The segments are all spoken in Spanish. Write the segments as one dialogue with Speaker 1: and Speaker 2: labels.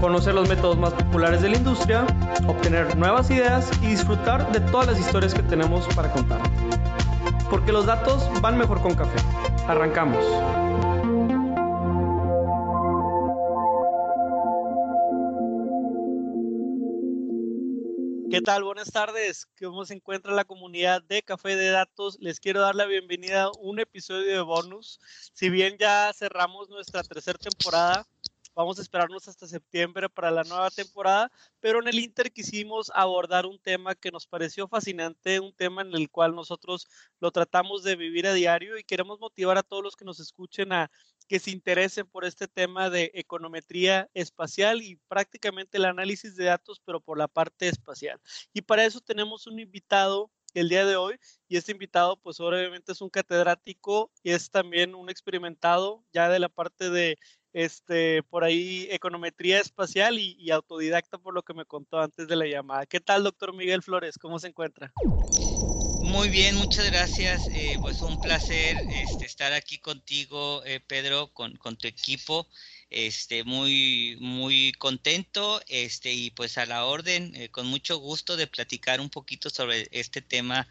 Speaker 1: conocer los métodos más populares de la industria, obtener nuevas ideas y disfrutar de todas las historias que tenemos para contar. Porque los datos van mejor con café. Arrancamos. ¿Qué tal? Buenas tardes. ¿Cómo se encuentra la comunidad de Café de Datos? Les quiero dar la bienvenida a un episodio de bonus. Si bien ya cerramos nuestra tercera temporada, Vamos a esperarnos hasta septiembre para la nueva temporada, pero en el Inter quisimos abordar un tema que nos pareció fascinante, un tema en el cual nosotros lo tratamos de vivir a diario y queremos motivar a todos los que nos escuchen a que se interesen por este tema de econometría espacial y prácticamente el análisis de datos, pero por la parte espacial. Y para eso tenemos un invitado el día de hoy y este invitado pues obviamente es un catedrático y es también un experimentado ya de la parte de este, por ahí econometría espacial y, autodidacta por lo que me contó antes de la llamada. ¿Qué tal, doctor Miguel Flores? ¿Cómo se encuentra?
Speaker 2: Muy bien, muchas gracias. Eh, pues un placer este, estar aquí contigo, eh, Pedro, con, tu equipo. Este, muy, muy contento, este, y pues a la orden, eh, con mucho gusto de platicar un poquito sobre este tema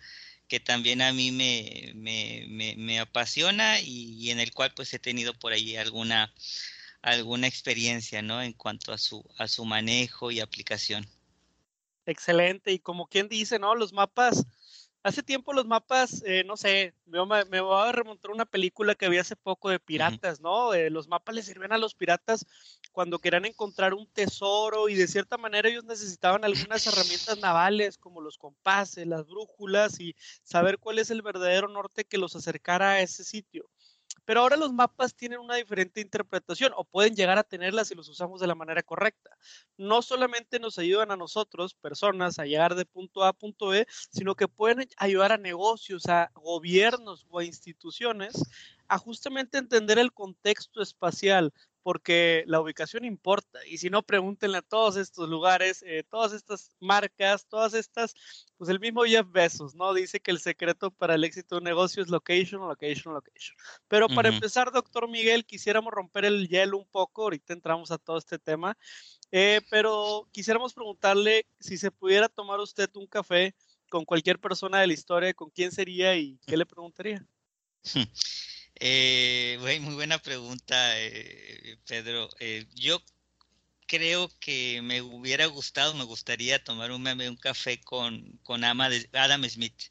Speaker 2: que también a mí me, me, me, apasiona y, y, en el cual pues he tenido por ahí alguna, alguna experiencia, ¿no? En cuanto a su, a su manejo y aplicación.
Speaker 1: Excelente. Y como quien dice, ¿no? Los mapas, hace tiempo los mapas, eh, no sé, me, me, voy a remontar una película que vi hace poco de piratas, ¿no? Eh, los mapas les sirven a los piratas cuando querían encontrar un tesoro y de cierta manera ellos necesitaban algunas herramientas navales como los compases, las brújulas y saber cuál es el verdadero norte que los acercara a ese sitio. Pero ahora los mapas tienen una diferente interpretación o pueden llegar a tenerla si los usamos de la manera correcta. No solamente nos ayudan a nosotros, personas, a llegar de punto A a punto B, sino que pueden ayudar a negocios, a gobiernos o a instituciones a justamente entender el contexto espacial, porque la ubicación importa. Y si no, pregúntenle a todos estos lugares, eh, todas estas marcas, todas estas, pues el mismo Jeff Bezos, ¿no? Dice que el secreto para el éxito de un negocio es location, location, location. Pero para empezar, doctor Miguel, quisiéramos romper el hielo un poco, ahorita entramos a todo este tema, eh, pero quisiéramos preguntarle si se pudiera tomar usted un café con cualquier persona de la historia, ¿con quién sería y qué le preguntaría?
Speaker 2: Eh, muy buena pregunta, eh, Pedro. Eh, yo creo que me hubiera gustado, me gustaría tomar un, un café con, con Adam Smith.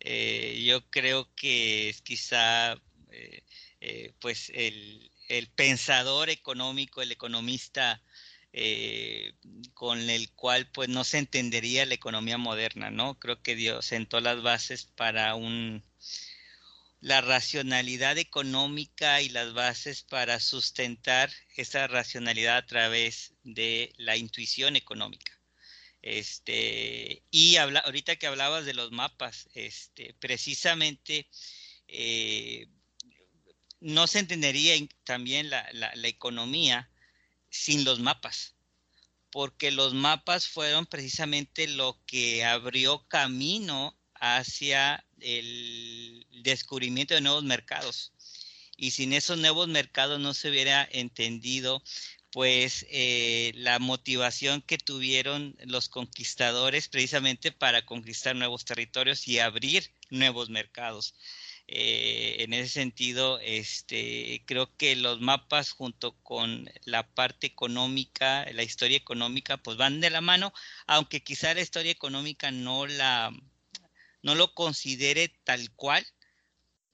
Speaker 2: Eh, yo creo que es quizá pues el, el, pensador económico, el economista con el cual pues no se entendería la economía moderna, ¿no? Creo que Dios sentó las bases para un la racionalidad económica y las bases para sustentar esa racionalidad a través de la intuición económica. Este, y ahorita que hablabas de los mapas, este, precisamente eh, no se entendería también la, la economía sin los mapas, porque los mapas fueron precisamente lo que abrió camino hacia el descubrimiento de nuevos mercados. Y sin esos nuevos mercados no se hubiera entendido pues eh, la motivación que tuvieron los conquistadores precisamente para conquistar nuevos territorios y abrir nuevos mercados. Eh, en ese sentido, este, creo que los mapas junto con la parte económica, la historia económica, pues van de la mano, aunque quizá la historia económica no la, no lo considere tal cual,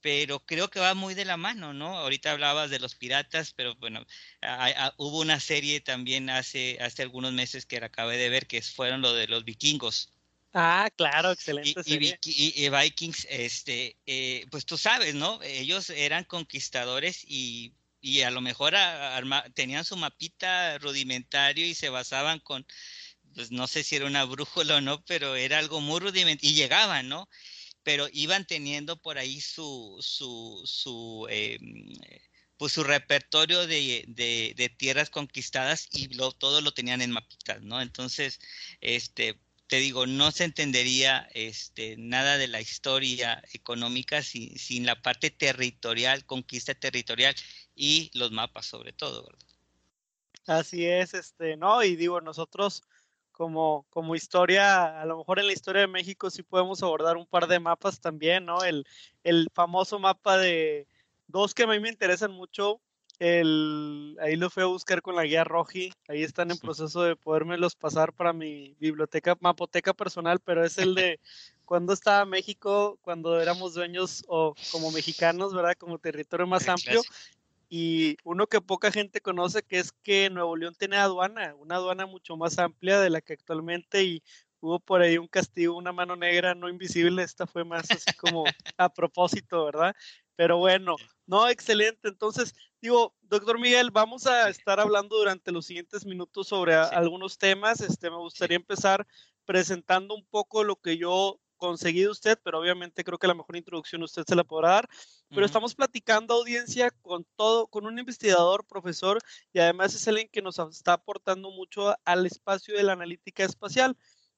Speaker 2: pero creo que va muy de la mano, ¿no? Ahorita hablabas de los piratas, pero bueno, hubo una serie también hace, hace algunos meses que acabé de ver que fueron lo de los vikingos.
Speaker 1: Ah, claro, excelente.
Speaker 2: Y, y, Vikings, este, eh, pues tú sabes, ¿no? Ellos eran conquistadores y, y a lo mejor tenían su mapita rudimentario y se basaban con pues no sé si era una brújula o no, pero era algo muy rudimentario, y llegaban, ¿no? Pero iban teniendo por ahí su, su, su, em, pues su repertorio de, de, tierras conquistadas y lo, todo lo tenían en mapitas, ¿no? Entonces, este, te digo, no se entendería este, nada de la historia económica sin, sin la parte territorial, conquista territorial y los mapas sobre todo, ¿verdad?
Speaker 1: Así es, este, no, y digo, nosotros como, como historia, a lo mejor en la historia de México sí podemos abordar un par de mapas también, ¿no? El, el famoso mapa de dos que a mí me interesan mucho, el, ahí lo fui a buscar con la guía Roji, ahí están en proceso de podérmelos pasar para mi biblioteca, mapoteca personal, pero es el de cuando estaba México, cuando éramos dueños o como mexicanos, ¿verdad? Como territorio más amplio, y uno que poca gente conoce que es que Nuevo León tiene aduana, una aduana mucho más amplia de la que actualmente y hubo por ahí un castigo, una mano negra no invisible, esta fue más así como a propósito, ¿verdad? Pero bueno, no, excelente. Entonces, digo, doctor Miguel, vamos a estar hablando durante los siguientes minutos sobre algunos temas. Este, me gustaría empezar presentando un poco lo que yo conseguido usted, pero obviamente creo que la mejor introducción usted se la podrá dar. Pero estamos platicando audiencia con todo, con un investigador, profesor, y además es alguien que nos está aportando mucho al espacio de la analítica espacial.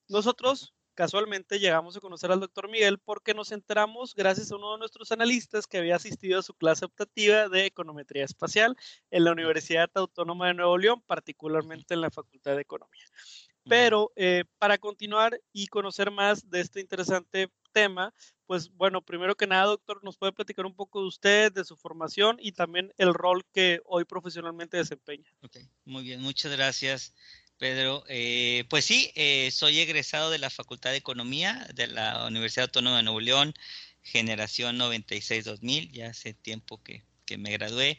Speaker 1: Nosotros casualmente llegamos a conocer al doctor Miguel porque nos enteramos gracias a uno de nuestros analistas que había asistido a su clase optativa de econometría espacial en la Universidad Autónoma de Nuevo León, particularmente en la Facultad de Economía. Pero eh, para continuar y conocer más de este interesante tema, pues bueno, primero que nada, doctor, nos puede platicar un poco de usted, de su formación y también el rol que hoy profesionalmente desempeña.
Speaker 2: Ok, muy bien, muchas gracias. Pedro, eh, pues sí, eh, soy egresado de la Facultad de Economía de la Universidad Autónoma de Nuevo León, generación 96-2000, ya hace tiempo que, que me gradué.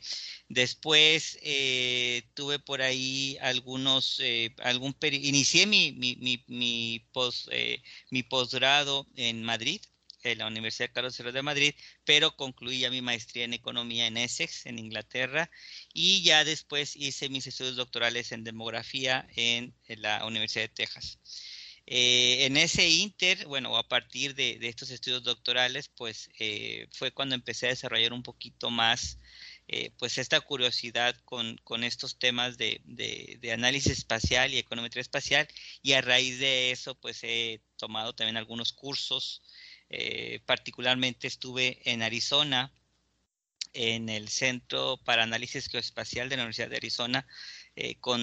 Speaker 2: Después eh, tuve por ahí algunos, eh, algún inicié mi, mi, mi, eh, mi posgrado en Madrid, en la Universidad Carlos III de Madrid, pero concluí ya mi maestría en economía en Essex, en Inglaterra, y ya después hice mis estudios doctorales en demografía en, la Universidad de Texas. Eh, en ese inter, bueno, a partir de, estos estudios doctorales, pues eh, fue cuando empecé a desarrollar un poquito más, eh, pues esta curiosidad con, estos temas de, de, análisis espacial y econometría espacial, y a raíz de eso, pues he tomado también algunos cursos, particularmente estuve en Arizona, en el Centro para Análisis Geoespacial de la Universidad de Arizona, con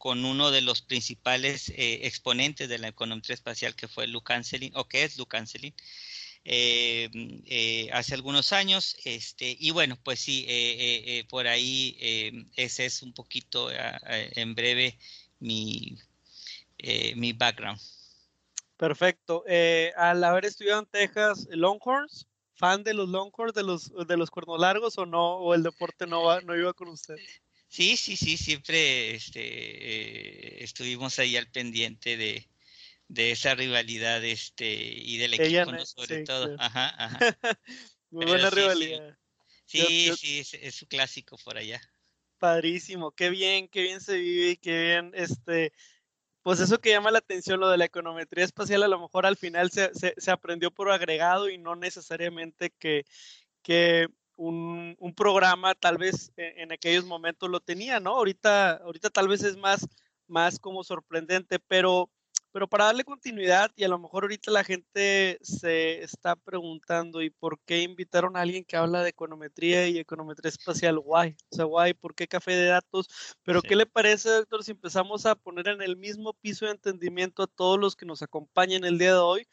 Speaker 2: con uno de los principales eh, exponentes de la economía espacial que fue Luke Anselin, o que es Luke Anselin, eh, eh, hace algunos años. Este, y bueno, pues sí, por ahí ese es un poquito en breve mi, mi background.
Speaker 1: Perfecto. al haber estudiado en Texas, Longhorns, fan de los Longhorns, de los, de los cuernos largos o no, o el deporte no, va, no iba con usted?
Speaker 2: Sí, sí, sí, siempre este, eh, estuvimos ahí al pendiente de, esa rivalidad este, y del equipo sobre todo. Ajá, ajá.
Speaker 1: Muy buena rivalidad.
Speaker 2: Sí, sí, es, su clásico por allá.
Speaker 1: Padrísimo, qué bien, qué bien se vive y qué bien, este, pues eso que llama la atención, lo de la econometría espacial, a lo mejor al final se, se, se aprendió por agregado y no necesariamente que, que un, un programa tal vez en, en, aquellos momentos lo tenía, ¿no? Ahorita, ahorita tal vez es más, más como sorprendente, pero, pero para darle continuidad y a lo mejor ahorita la gente se está preguntando, ¿y por qué invitaron a alguien que habla de econometría y econometría espacial? Guay, o sea, guay, ¿por qué café de datos? Pero ¿qué le parece, doctor, si empezamos a poner en el mismo piso de entendimiento a todos los que nos acompañan el día de hoy?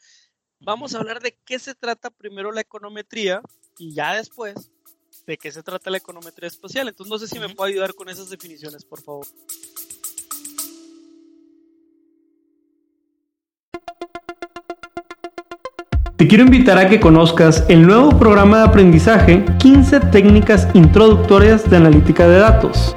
Speaker 1: Vamos a hablar de qué se trata primero la econometría y ya después de qué se trata la econometría espacial. Entonces no sé si me puede ayudar con esas definiciones, por favor. Te quiero invitar a que conozcas el nuevo programa de aprendizaje 15 técnicas introductorias de analítica de datos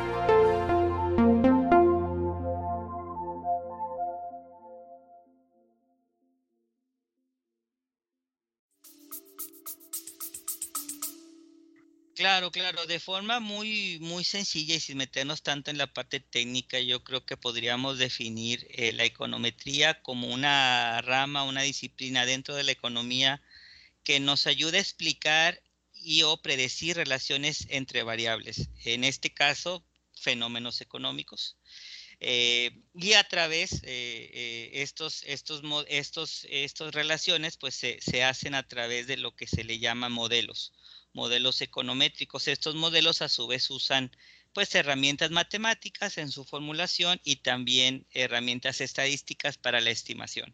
Speaker 2: Claro, de forma muy, muy sencilla y sin meternos tanto en la parte técnica, yo creo que podríamos definir eh, la econometría como una rama, una disciplina dentro de la economía que nos ayuda a explicar y o predecir relaciones entre variables, en este caso, fenómenos económicos. Eh, y a través de eh, estos, estos, estos, estas relaciones, pues se, se hacen a través de lo que se le llama modelos modelos econométricos. Estos modelos a su vez usan pues herramientas matemáticas en su formulación y también herramientas estadísticas para la estimación.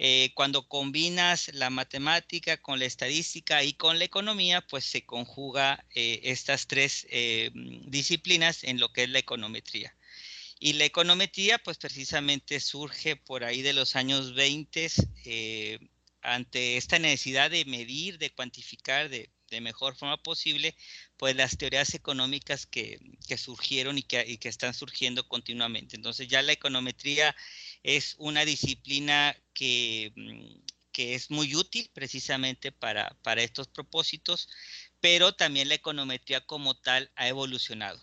Speaker 2: Eh, cuando combinas la matemática con la estadística y con la economía, pues se conjuga eh, estas tres eh, disciplinas en lo que es la econometría. Y la econometría, pues precisamente surge por ahí de los años 20 ante esta necesidad de medir, de cuantificar, de de mejor forma posible, pues las teorías económicas que, surgieron y que, están surgiendo continuamente. Entonces ya la econometría es una disciplina que, mm, que es muy útil precisamente para, para estos propósitos, pero también la econometría como tal ha evolucionado.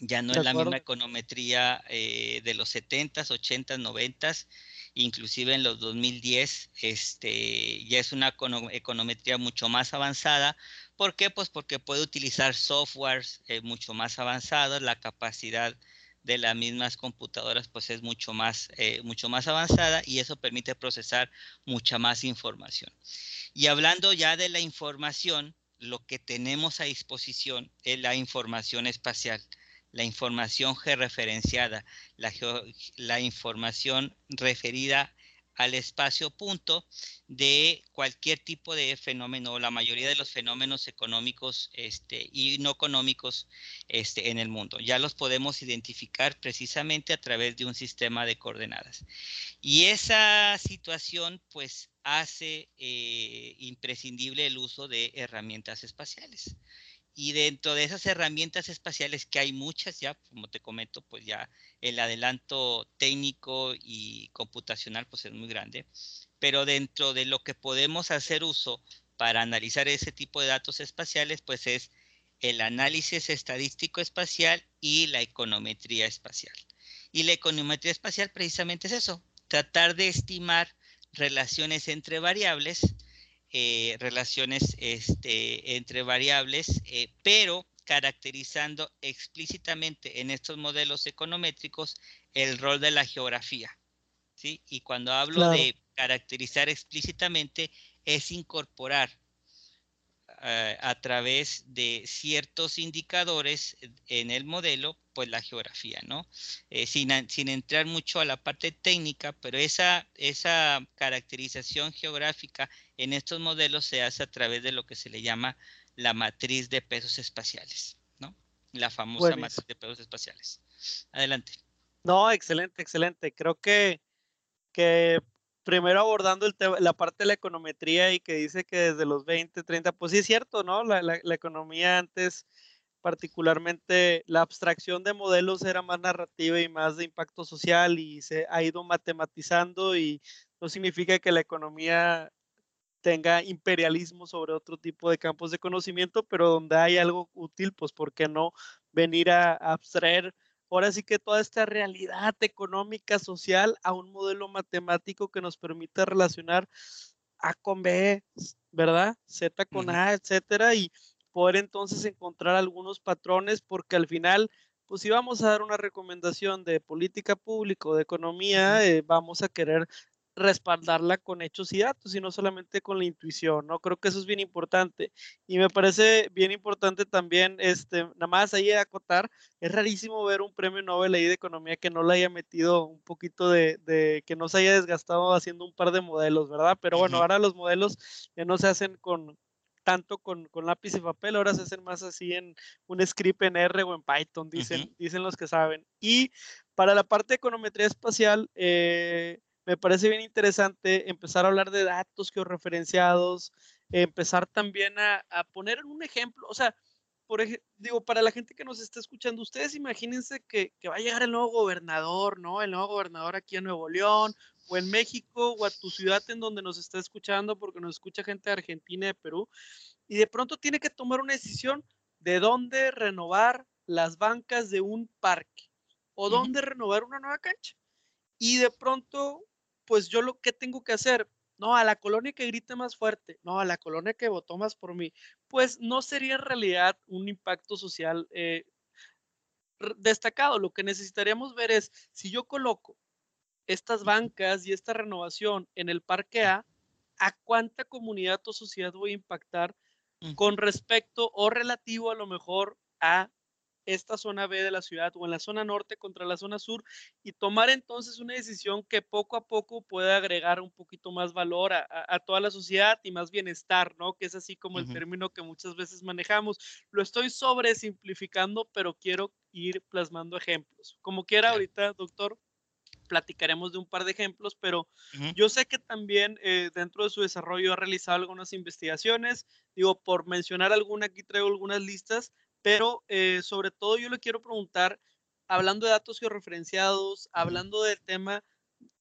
Speaker 2: Ya no es la misma econometría eh, de los 70s, 80s, 90s, inclusive en los 2010, este, ya es una econometría mucho más avanzada. ¿Por qué? Pues porque puede utilizar softwares eh, mucho más avanzados, la capacidad de las mismas computadoras pues es mucho más, eh, mucho más avanzada y eso permite procesar mucha más información. Y hablando ya de la información, lo que tenemos a disposición es la información espacial la información georreferenciada, la, información referida al espacio punto de cualquier tipo de fenómeno, la mayoría de los fenómenos económicos este, y no económicos este, en el mundo. Ya los podemos identificar precisamente a través de un sistema de coordenadas. Y esa situación pues hace eh, imprescindible el uso de herramientas espaciales. Y dentro de esas herramientas espaciales, que hay muchas ya, como te comento, pues ya el adelanto técnico y computacional pues es muy grande, pero dentro de lo que podemos hacer uso para analizar ese tipo de datos espaciales, pues es el análisis estadístico espacial y la econometría espacial. Y la econometría espacial precisamente es eso, tratar de estimar relaciones entre variables eh, relaciones este, entre variables, eh, pero caracterizando explícitamente en estos modelos econométricos el rol de la geografía. ¿sí? Y cuando hablo de caracterizar explícitamente, es incorporar eh, a través de ciertos indicadores en el modelo, pues la geografía, ¿no? Eh, sin, entrar mucho a la parte técnica, pero esa, esa caracterización geográfica en estos modelos se hace a través de lo que se le llama la matriz de pesos espaciales, ¿no? La famosa matriz de pesos espaciales. Adelante.
Speaker 1: No, excelente, excelente. Creo que, que primero abordando el la parte de la econometría y que dice que desde los 20, 30, pues sí es cierto, ¿no? La, la, economía antes, particularmente la abstracción de modelos era más narrativa y más de impacto social y se ha ido matematizando y no significa que la economía tenga imperialismo sobre otro tipo de campos de conocimiento, pero donde hay algo útil, pues ¿por qué no venir a abstraer ahora sí que toda esta realidad económica, social, a un modelo matemático que nos permita relacionar A con B, ¿verdad? Z con A, etcétera, y poder entonces encontrar algunos patrones, porque al final, pues si vamos a dar una recomendación de política pública o de economía, eh, vamos a querer respaldarla con hechos y datos y no solamente con la intuición, ¿no? Creo que eso es bien importante. Y me parece bien importante también, este, nada más ahí acotar, es rarísimo ver un premio Nobel ahí de economía que no le haya metido un poquito de, de, que no se haya desgastado haciendo un par de modelos, ¿verdad? Pero bueno, ahora los modelos ya no se hacen con tanto con, con, lápiz y papel, ahora se hacen más así en un script en R o en Python, dicen, dicen los que saben. Y para la parte de econometría espacial, eh, me parece bien interesante empezar a hablar de datos georreferenciados, empezar también a, a poner un ejemplo, o sea, por ejemplo, digo, para la gente que nos está escuchando, ustedes imagínense que, que, va a llegar el nuevo gobernador, ¿no? El nuevo gobernador aquí en Nuevo León, o en México, o a tu ciudad en donde nos está escuchando, porque nos escucha gente de Argentina y de Perú, y de pronto tiene que tomar una decisión de dónde renovar las bancas de un parque, o dónde renovar una nueva cancha. Y de pronto pues yo lo que tengo que hacer, no, a la colonia que grite más fuerte, no, a la colonia que votó más por mí, pues no sería en realidad un impacto social eh, destacado. Lo que necesitaríamos ver es, si yo coloco estas bancas y esta renovación en el parque A, ¿a cuánta comunidad o sociedad voy a impactar con respecto o relativo a lo mejor a esta zona B de la ciudad o en la zona norte contra la zona sur y tomar entonces una decisión que poco a poco pueda agregar un poquito más valor a, a, toda la sociedad y más bienestar, ¿no? Que es así como el término que muchas veces manejamos. Lo estoy sobresimplificando, pero quiero ir plasmando ejemplos. Como quiera, ahorita, doctor, platicaremos de un par de ejemplos, pero yo sé que también eh, dentro de su desarrollo ha realizado algunas investigaciones. Digo, por mencionar alguna, aquí traigo algunas listas pero eh, sobre todo yo le quiero preguntar, hablando de datos georreferenciados, hablando del tema,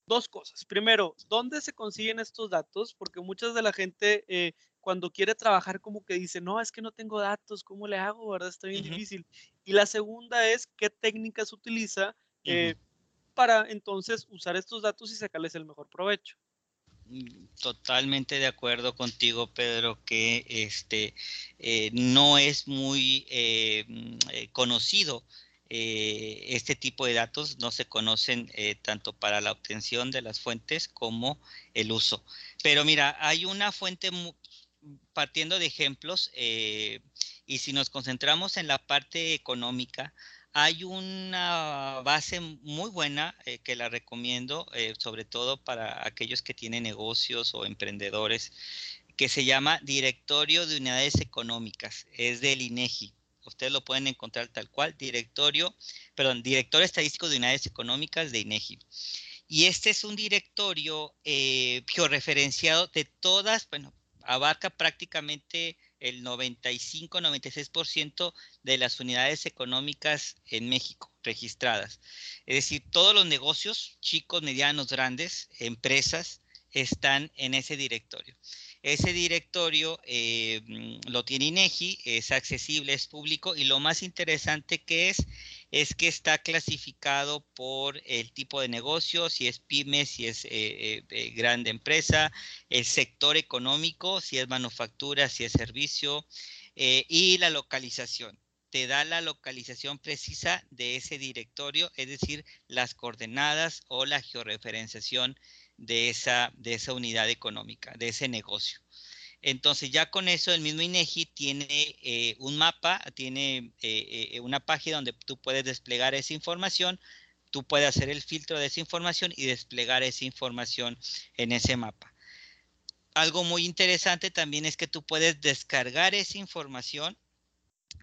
Speaker 1: dos cosas. Primero, ¿dónde se consiguen estos datos? Porque muchas de la gente eh, cuando quiere trabajar como que dice, no, es que no tengo datos, ¿cómo le hago? ¿Verdad? Está bien difícil. Y la segunda es, ¿qué técnicas utiliza eh, para entonces usar estos datos y sacarles el mejor provecho?
Speaker 2: Totalmente de acuerdo contigo, Pedro, que este eh, no es muy eh, mm, eh, conocido este tipo de datos, no se conocen tanto para la obtención de las fuentes como el uso. Pero mira, hay una fuente partiendo de ejemplos y si nos concentramos en la parte económica, hay una base muy buena eh, que la recomiendo, eh, sobre todo para aquellos que tienen negocios o emprendedores, que se llama Directorio de Unidades Económicas. Es del INEGI. Ustedes lo pueden encontrar tal cual, directorio, perdón, directorio estadístico de unidades económicas de INEGI. Y este es un directorio eh, georreferenciado de todas, bueno, abarca prácticamente el 95-96% de las unidades económicas en México registradas. Es decir, todos los negocios, chicos, medianos, grandes, empresas, están en ese directorio. Ese directorio eh, lo tiene INEGI, es accesible, es público y lo más interesante que es es que está clasificado por el tipo de negocio, si es pyme, si es eh, eh, grande empresa, el sector económico, si es manufactura, si es servicio y la localización te da la localización precisa de ese directorio, es decir, las coordenadas o la georreferenciación de esa, de esa unidad económica, de ese negocio. Entonces ya con eso el mismo INEGI tiene eh, un mapa, tiene eh, eh, una página donde tú puedes desplegar esa información, tú puedes hacer el filtro de esa información y desplegar esa información en ese mapa. Algo muy interesante también es que tú puedes descargar esa información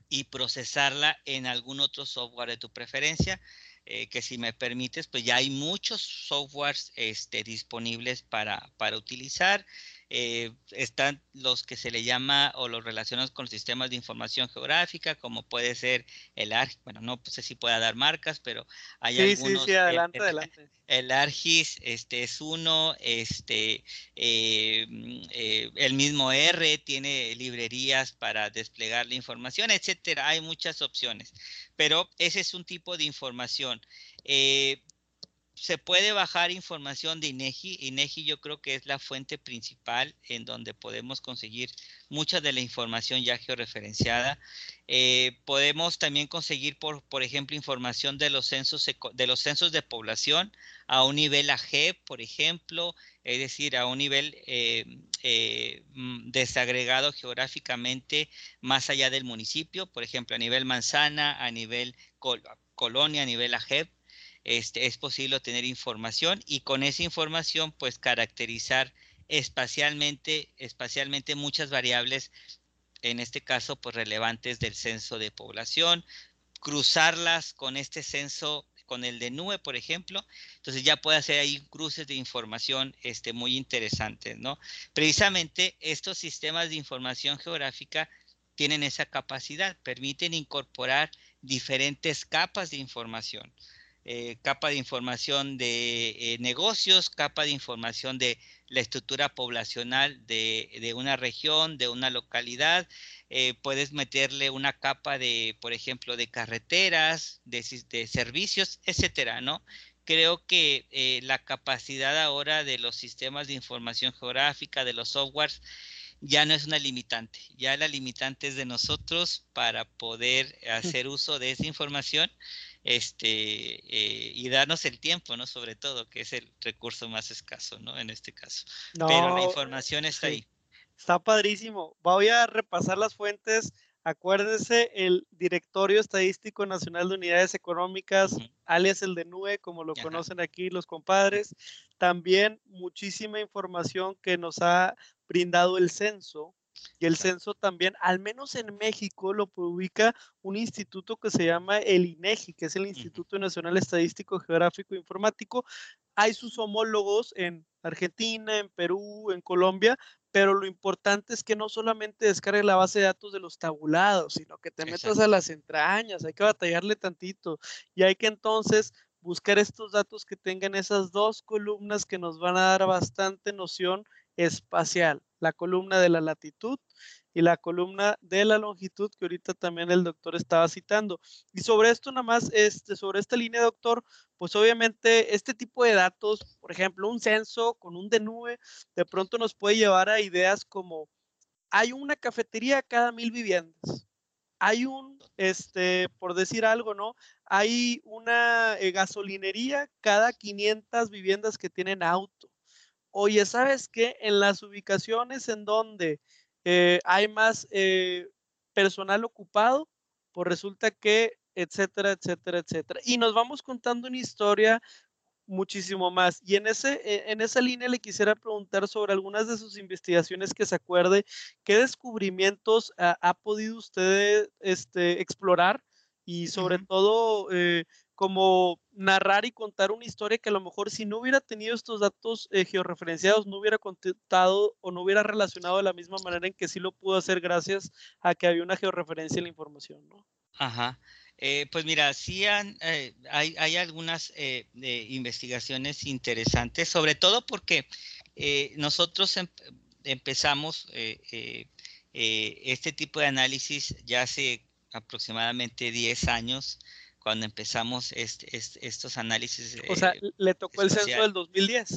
Speaker 2: y procesarla en algún otro software de tu preferencia. Que si me permites, pues ya hay muchos softwares este, disponibles para, para utilizar. Eh, están los que se le llama o los relacionados con sistemas de información geográfica, como puede ser el ARGIS, bueno, no sé si pueda dar marcas, pero hay algunos.
Speaker 1: Sí, sí, adelante, el, adelante.
Speaker 2: El ARGIS este, es uno, este, eh, eh, el mismo R tiene librerías para desplegar la información, etcétera. Hay muchas opciones, pero ese es un tipo de información se puede bajar información de INEGI. INEGI yo creo que es la fuente principal en donde podemos conseguir mucha de la información ya georreferenciada. Eh, podemos también conseguir, por, por ejemplo, información de los, censos, de los censos de población a un nivel AGEP, por ejemplo, es decir, a un nivel eh, eh, mm, desagregado geográficamente más allá del municipio, por ejemplo, a nivel manzana, a nivel colonia, a nivel AGEP este, es posible obtener información y con esa información pues caracterizar espacialmente, espacialmente muchas variables, en este caso pues relevantes del censo de población, cruzarlas con este censo con el de nube, por ejemplo, entonces ya puede hacer ahí cruces de información este, muy interesantes, ¿no? Precisamente estos sistemas de información geográfica tienen esa capacidad, permiten incorporar diferentes capas de información. Eh, capa de información de eh, negocios, capa de información de la estructura poblacional de, una región, de una localidad. Eh, puedes meterle una capa de, por ejemplo, de carreteras, de, servicios, etcétera, ¿no? Creo que la capacidad ahora de los sistemas de información geográfica, de los softwares, ya no es una limitante. Ya la limitante es de nosotros para poder hacer uso de esa información este, eh, y darnos el tiempo, ¿no? Sobre todo, que es el recurso más escaso, ¿no? En este caso. Pero la información está ahí.
Speaker 1: Está padrísimo. Voy a repasar las fuentes. Acuérdense, el Directorio Estadístico Nacional de Unidades Económicas, alias el de NUE, como lo conocen aquí los compadres. También muchísima información que nos ha brindado el censo, y el censo también, al menos en México, lo publica un instituto que se llama el INEGI, que es el Instituto Nacional Estadístico Geográfico e Informático. Hay sus homólogos en Argentina, en Perú, en Colombia, pero lo importante es que no solamente descargue la base de datos de los tabulados, sino que te metas a las entrañas, hay que batallarle tantito. Y hay que entonces buscar estos datos que tengan esas dos columnas que nos van a dar bastante noción espacial, la columna de la latitud y la columna de la longitud que ahorita también el doctor estaba citando. Y sobre esto nada más, este, sobre esta línea, doctor, pues obviamente este tipo de datos, por ejemplo, un censo con un de nube, de pronto nos puede llevar a ideas como hay una cafetería cada mil viviendas. Hay un, este, por decir algo, ¿no? Hay una eh, gasolinería cada 500 viviendas que tienen auto oye, ¿sabes qué? En las ubicaciones en donde eh, hay más eh, personal ocupado, pues resulta que, etcétera, etcétera, etcétera. Y nos vamos contando una historia muchísimo más. Y en, ese, e, en esa línea le quisiera preguntar sobre algunas de sus investigaciones que se acuerde, ¿qué descubrimientos ha, podido usted este, explorar? Y sobre todo, eh, como narrar y contar una historia que a lo mejor si no hubiera tenido estos datos eh, georreferenciados, no hubiera contado o no hubiera relacionado de la misma manera en que sí lo pudo hacer gracias a que había una georreferencia en la información, ¿no?
Speaker 2: Ajá. Eh, pues mira, sí eh, hay, algunas investigaciones interesantes, sobre todo porque nosotros em, empezamos este tipo de análisis ya hace aproximadamente 10 años cuando empezamos este, estos análisis.
Speaker 1: O sea, eh, le tocó el censo del 2010.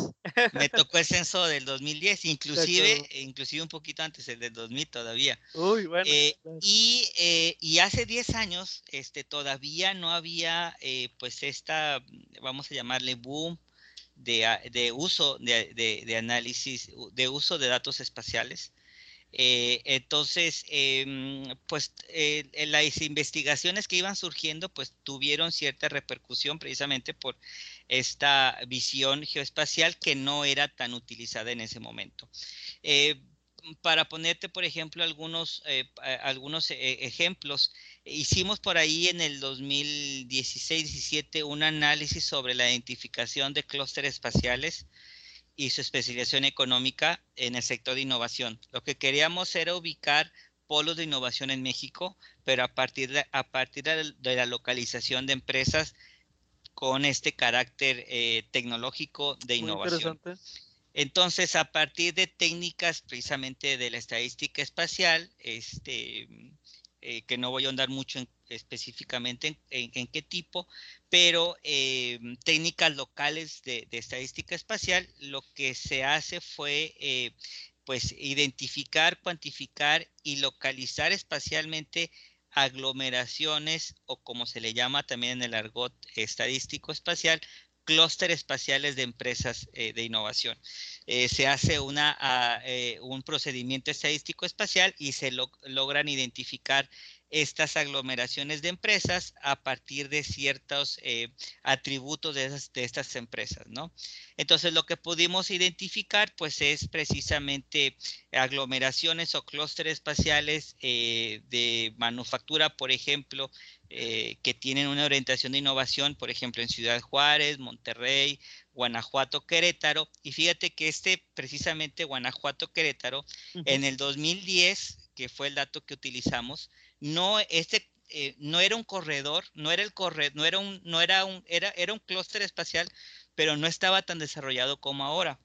Speaker 2: Me tocó el censo del 2010, inclusive, inclusive un poquito antes, el del 2000 todavía.
Speaker 1: Uy, bueno.
Speaker 2: Eh, y, eh, y, hace 10 años este, todavía no había pues esta, vamos a llamarle boom, de, de uso de, de, de, análisis, de uso de datos espaciales. Eh, entonces, em, pues eh, las investigaciones que iban surgiendo, pues tuvieron cierta repercusión precisamente por esta visión geoespacial que no era tan utilizada en ese momento. Eh, para ponerte, por ejemplo, algunos, algunos ejemplos, hicimos por ahí en el 2016-17 un análisis sobre la identificación de clústeres espaciales y su especialización económica en el sector de innovación. Lo que queríamos era ubicar polos de innovación en México, pero a partir de, a partir de la localización de empresas con este carácter eh, tecnológico de innovación. Entonces, a partir de técnicas precisamente de la estadística espacial, este, eh, que no voy a andar mucho específicamente en, qué tipo, pero eh, técnicas locales de, estadística espacial, lo que se hace fue eh, pues identificar, cuantificar y localizar espacialmente aglomeraciones o como se le llama también en el argot estadístico espacial, clústeres espaciales de empresas de innovación. se hace una, ah, un procedimiento estadístico espacial y se logran identificar estas aglomeraciones de empresas a partir de ciertos eh, atributos de, estas empresas, ¿no? Entonces, lo que pudimos identificar, pues, es precisamente aglomeraciones o clústeres espaciales eh, de manufactura, por ejemplo, eh, que tienen una orientación de innovación, por ejemplo, en Ciudad Juárez, Monterrey, Guanajuato, Querétaro. Y fíjate que este, precisamente Guanajuato, Querétaro, en el 2010, que fue el dato que utilizamos, no, este, eh, no era un corredor, no era el corredor, no era un, no era un, era, era un clúster espacial, pero no estaba tan desarrollado como ahora.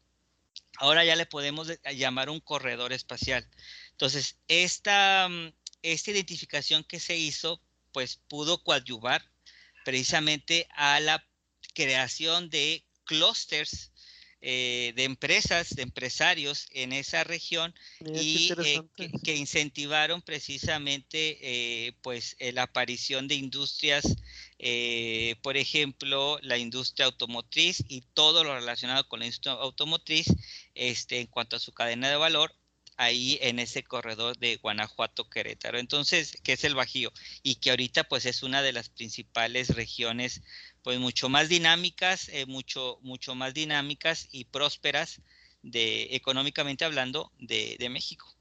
Speaker 2: Ahora ya le podemos llamar un corredor espacial. Entonces, esta, mm, esta identificación que se hizo, pues pudo coadyuvar precisamente a la creación de clústeres eh, de empresas, de empresarios en esa región y eh, que, incentivaron precisamente eh, pues la aparición de industrias, por ejemplo, la industria automotriz y todo lo relacionado con la industria automotriz este, en cuanto a su cadena de valor ahí en ese corredor de Guanajuato Querétaro. Entonces, que es el Bajío y que ahorita pues es una de las principales regiones pues mucho más dinámicas, eh, mucho, mucho más dinámicas y prósperas de económicamente hablando de, México.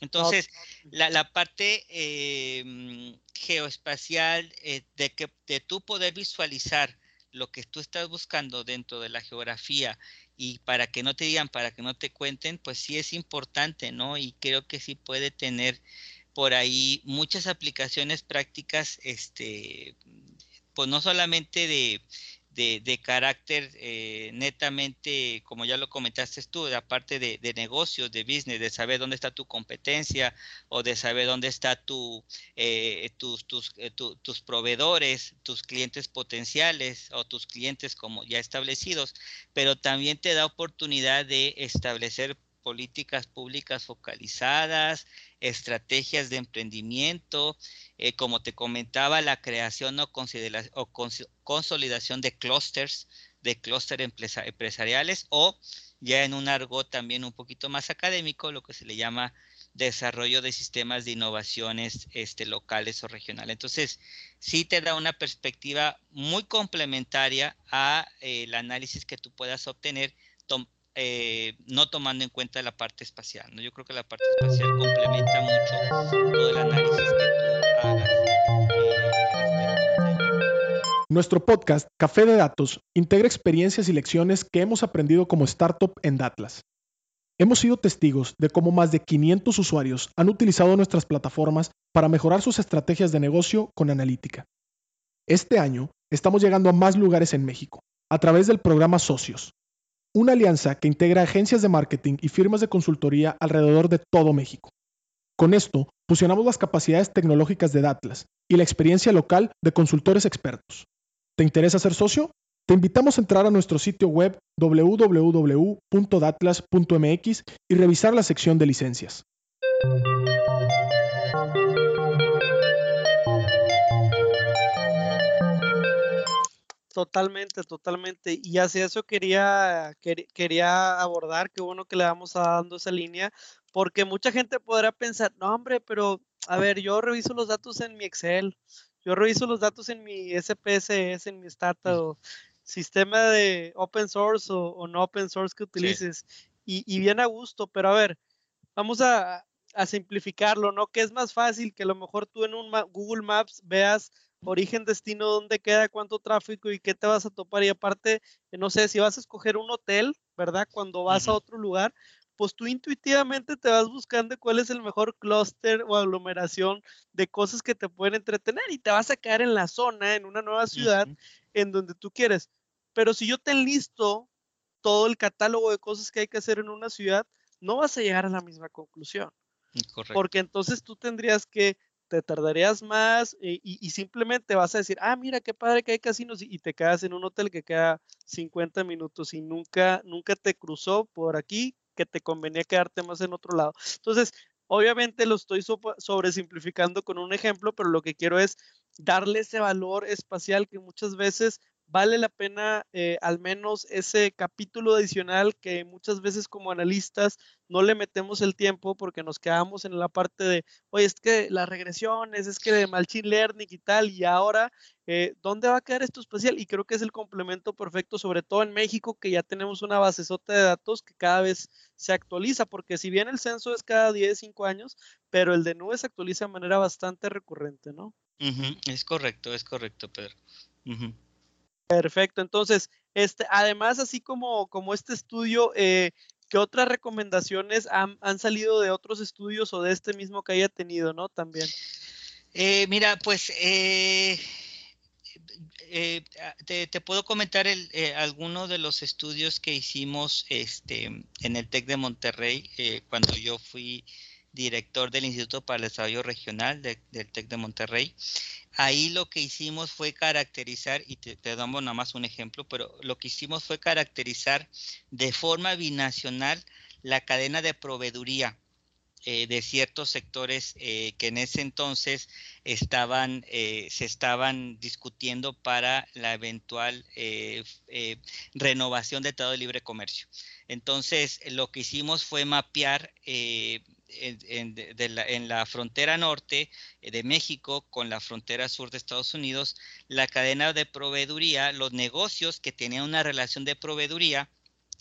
Speaker 2: Entonces, la, parte eh, geoespacial eh, de que de tú poder visualizar lo que tú estás buscando dentro de la geografía y para que no te digan, para que no te cuenten, pues sí es importante, ¿no? Y creo que sí puede tener por ahí muchas aplicaciones prácticas, este, pues no solamente de, de, carácter eh, netamente, como ya lo comentaste tú, de aparte de, de, negocios, de business, de saber dónde está tu competencia o de saber dónde está tu, eh, tus, tus, eh, tus proveedores, tus clientes potenciales o tus clientes como ya establecidos, pero también te da oportunidad de establecer políticas públicas focalizadas, estrategias de emprendimiento, eh, como te comentaba, la creación o, consolidación de clústeres, de clústeres empresariales o ya en un argot también un poquito más académico, lo que se le llama desarrollo de sistemas de innovaciones este, locales o regionales. Entonces, sí te da una perspectiva muy complementaria a eh, el análisis que tú puedas obtener eh, no tomando en cuenta la parte espacial. Yo creo que la parte espacial complementa mucho todo el análisis que tú hagas.
Speaker 3: Eh, Nuestro podcast, Café de Datos, integra experiencias y lecciones que hemos aprendido como startup en Datlas. Hemos sido testigos de cómo más de 500 usuarios han utilizado nuestras plataformas para mejorar sus estrategias de negocio con analítica. Este año estamos llegando a más lugares en México a través del programa Socios, una alianza que integra agencias de marketing y firmas de consultoría alrededor de todo México. Con esto, fusionamos las capacidades tecnológicas de Datlas y la experiencia local de consultores expertos. ¿Te interesa ser socio? Te invitamos a entrar a nuestro sitio web www.datlas.mx y revisar la sección de licencias.
Speaker 1: Totalmente, totalmente. Y hacia eso quería, quería abordar, qué bueno que le vamos a dando esa línea, porque mucha gente podrá pensar, no hombre, pero a ver, yo reviso los datos en mi Excel, yo reviso los datos en mi SPSS, en mi Stata o sistema de open source o, no open source que utilices, y, y, bien a gusto, pero a ver, vamos a, a simplificarlo, ¿no? Que es más fácil que a lo mejor tú en un Google Maps veas origen, destino, dónde queda, cuánto tráfico y qué te vas a topar. Y aparte, no sé, si vas a escoger un hotel, ¿verdad? Cuando vas a otro lugar, pues tú intuitivamente te vas buscando cuál es el mejor clúster o aglomeración de cosas que te pueden entretener y te vas a quedar en la zona, en una nueva ciudad, en donde tú quieres. Pero si yo te enlisto todo el catálogo de cosas que hay que hacer en una ciudad, no vas a llegar a la misma conclusión. Porque entonces tú tendrías que te tardarías más eh, y, simplemente vas a decir, ah, mira qué padre que hay casinos y, te quedas en un hotel que queda 50 minutos y nunca, nunca te cruzó por aquí que te convenía quedarte más en otro lado. Entonces, obviamente lo estoy sobresimplificando con un ejemplo, pero lo que quiero es darle ese valor espacial que muchas veces vale la pena eh, al menos ese capítulo adicional que muchas veces como analistas no le metemos el tiempo porque nos quedamos en la parte de, oye, es que las regresiones, es que de machine learning y tal, y ahora, eh, ¿dónde va a quedar esto especial? Y creo que es el complemento perfecto, sobre todo en México, que ya tenemos una base de datos que cada vez se actualiza, porque si bien el censo es cada 10, 5 años, pero el de nube se actualiza de manera bastante recurrente, ¿no?
Speaker 2: Es correcto, es correcto, Pedro.
Speaker 1: Perfecto. Entonces, este, además, así como, como este estudio, eh, ¿qué otras recomendaciones han, salido de otros estudios o de este mismo que haya tenido, no? También.
Speaker 2: Eh, mira, pues eh, eh, te, puedo comentar el, algunos de los estudios que hicimos este, en el TEC de Monterrey cuando yo fui director del Instituto para el Desarrollo Regional del TEC de Monterrey. Ahí lo que hicimos fue caracterizar, y te, damos nada más un ejemplo, pero lo que hicimos fue caracterizar de forma binacional la cadena de proveeduría eh, de ciertos sectores eh, que en ese entonces estaban, eh, se estaban discutiendo para la eventual renovación del Tratado de Libre Comercio. Entonces, lo que hicimos fue mapear en, la, frontera norte eh, de México con la frontera sur de Estados Unidos, la cadena de proveeduría, los negocios que tenían una relación de proveeduría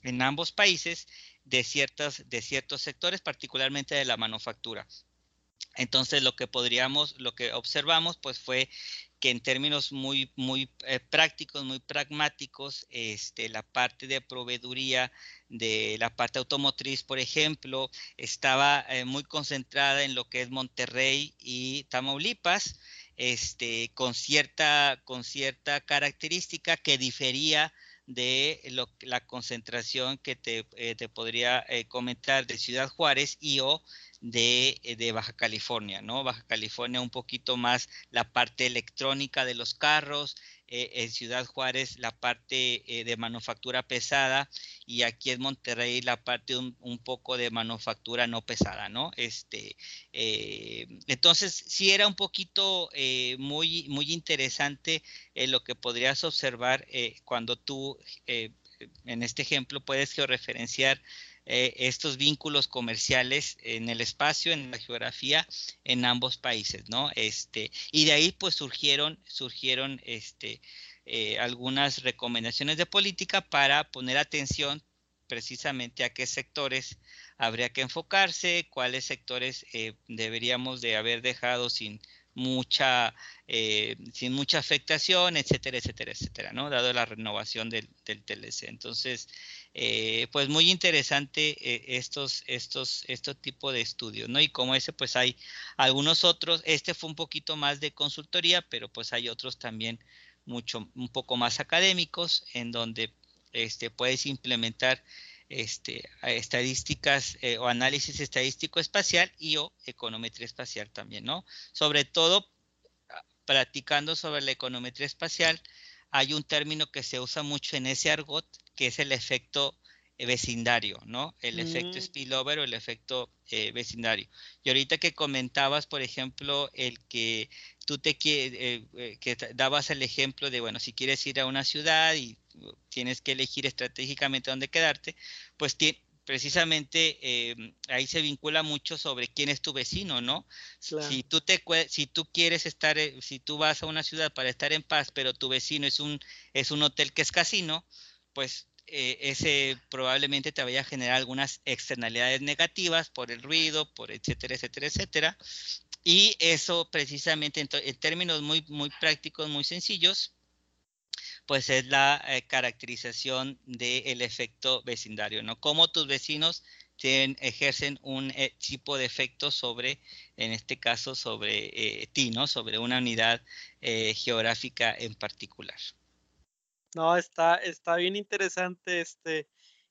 Speaker 2: en ambos países de, ciertas, de ciertos sectores, particularmente de la manufactura. Entonces lo que podríamos, lo que observamos, pues fue que en términos muy, muy eh, prácticos, muy pragmáticos, este, la parte de proveeduría de la parte automotriz, por ejemplo, estaba eh, muy concentrada en lo que es Monterrey y Tamaulipas, este, con, cierta, con cierta característica que difería de la concentración que te, eh, te podría comentar de Ciudad Juárez y o eh, de, Baja California, ¿no? Baja California un poquito más la parte electrónica de los carros, eh, en Ciudad Juárez la parte eh, de manufactura pesada y aquí en Monterrey la parte un, un poco de manufactura no pesada, ¿no? Este, entonces sí era un poquito muy, muy interesante lo que podrías observar cuando tú en este ejemplo puedes georreferenciar eh, estos vínculos comerciales en el espacio, en la geografía, en ambos países, ¿no? Este, y de ahí pues surgieron, surgieron este, eh, algunas recomendaciones de política para poner atención precisamente a qué sectores habría que enfocarse, cuáles sectores eh, deberíamos de haber dejado sin mucha sin mucha afectación, etcétera, etcétera, etcétera, ¿no? Dado la renovación del, TLC. Entonces, eh, pues muy interesante eh, estos, estos, estos tipos de estudios, ¿no? Y como ese, pues hay algunos otros, este fue un poquito más de consultoría, pero pues hay otros también mucho, un poco más académicos, en donde este, puedes implementar este, estadísticas eh, o análisis estadístico espacial y o econometría espacial también, ¿no? Sobre todo practicando sobre la econometría espacial, hay un término que se usa mucho en ese argot que es el efecto vecindario, ¿no? El efecto mm. spillover o el efecto eh, vecindario. Y ahorita que comentabas, por ejemplo, el que tú te eh, que dabas el ejemplo de, bueno, si quieres ir a una ciudad y uh, tienes que elegir estratégicamente dónde quedarte, pues precisamente em, ahí se vincula mucho sobre quién es tu vecino, ¿no? Si tú te si tú quieres estar si tú vas a una ciudad para estar en paz, pero tu vecino es un es un hotel que es casino, pues eh, ese probablemente te vaya a generar algunas externalidades negativas por el ruido, por etcétera, etcétera, etcétera. Y eso precisamente en, términos muy, muy prácticos, muy sencillos, pues es la eh, caracterización del efecto vecindario, ¿no? Cómo tus vecinos tienen, ejercen un eh, tipo de efecto sobre, en este caso, sobre ti, ¿no? Sobre una unidad geográfica en particular.
Speaker 1: No, está, está bien interesante este.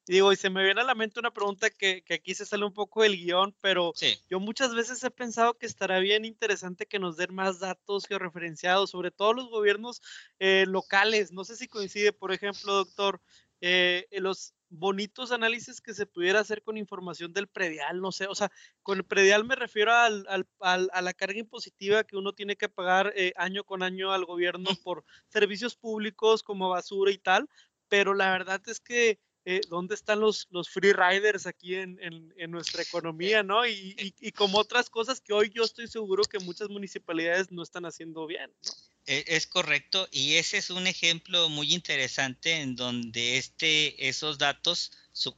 Speaker 1: digo, y se me viene a la mente una pregunta que, aquí se sale un poco del guion, pero yo muchas veces he pensado que estará bien interesante que nos den más datos georreferenciados, sobre todo los gobiernos eh, locales. No sé si coincide, por ejemplo, doctor, eh, los bonitos análisis que se pudiera hacer con información del predial, no sé, o sea, con el predial me refiero al, a la carga impositiva que uno tiene que pagar eh, año con año al gobierno por servicios públicos como basura y tal, pero la verdad es que eh, dónde están los, los free riders aquí en, en, nuestra economía, ¿no? Y, y, y, como otras cosas que hoy yo estoy seguro que muchas municipalidades no están haciendo bien, ¿no?
Speaker 2: E, es correcto, y ese es un ejemplo muy interesante en donde este, esos datos,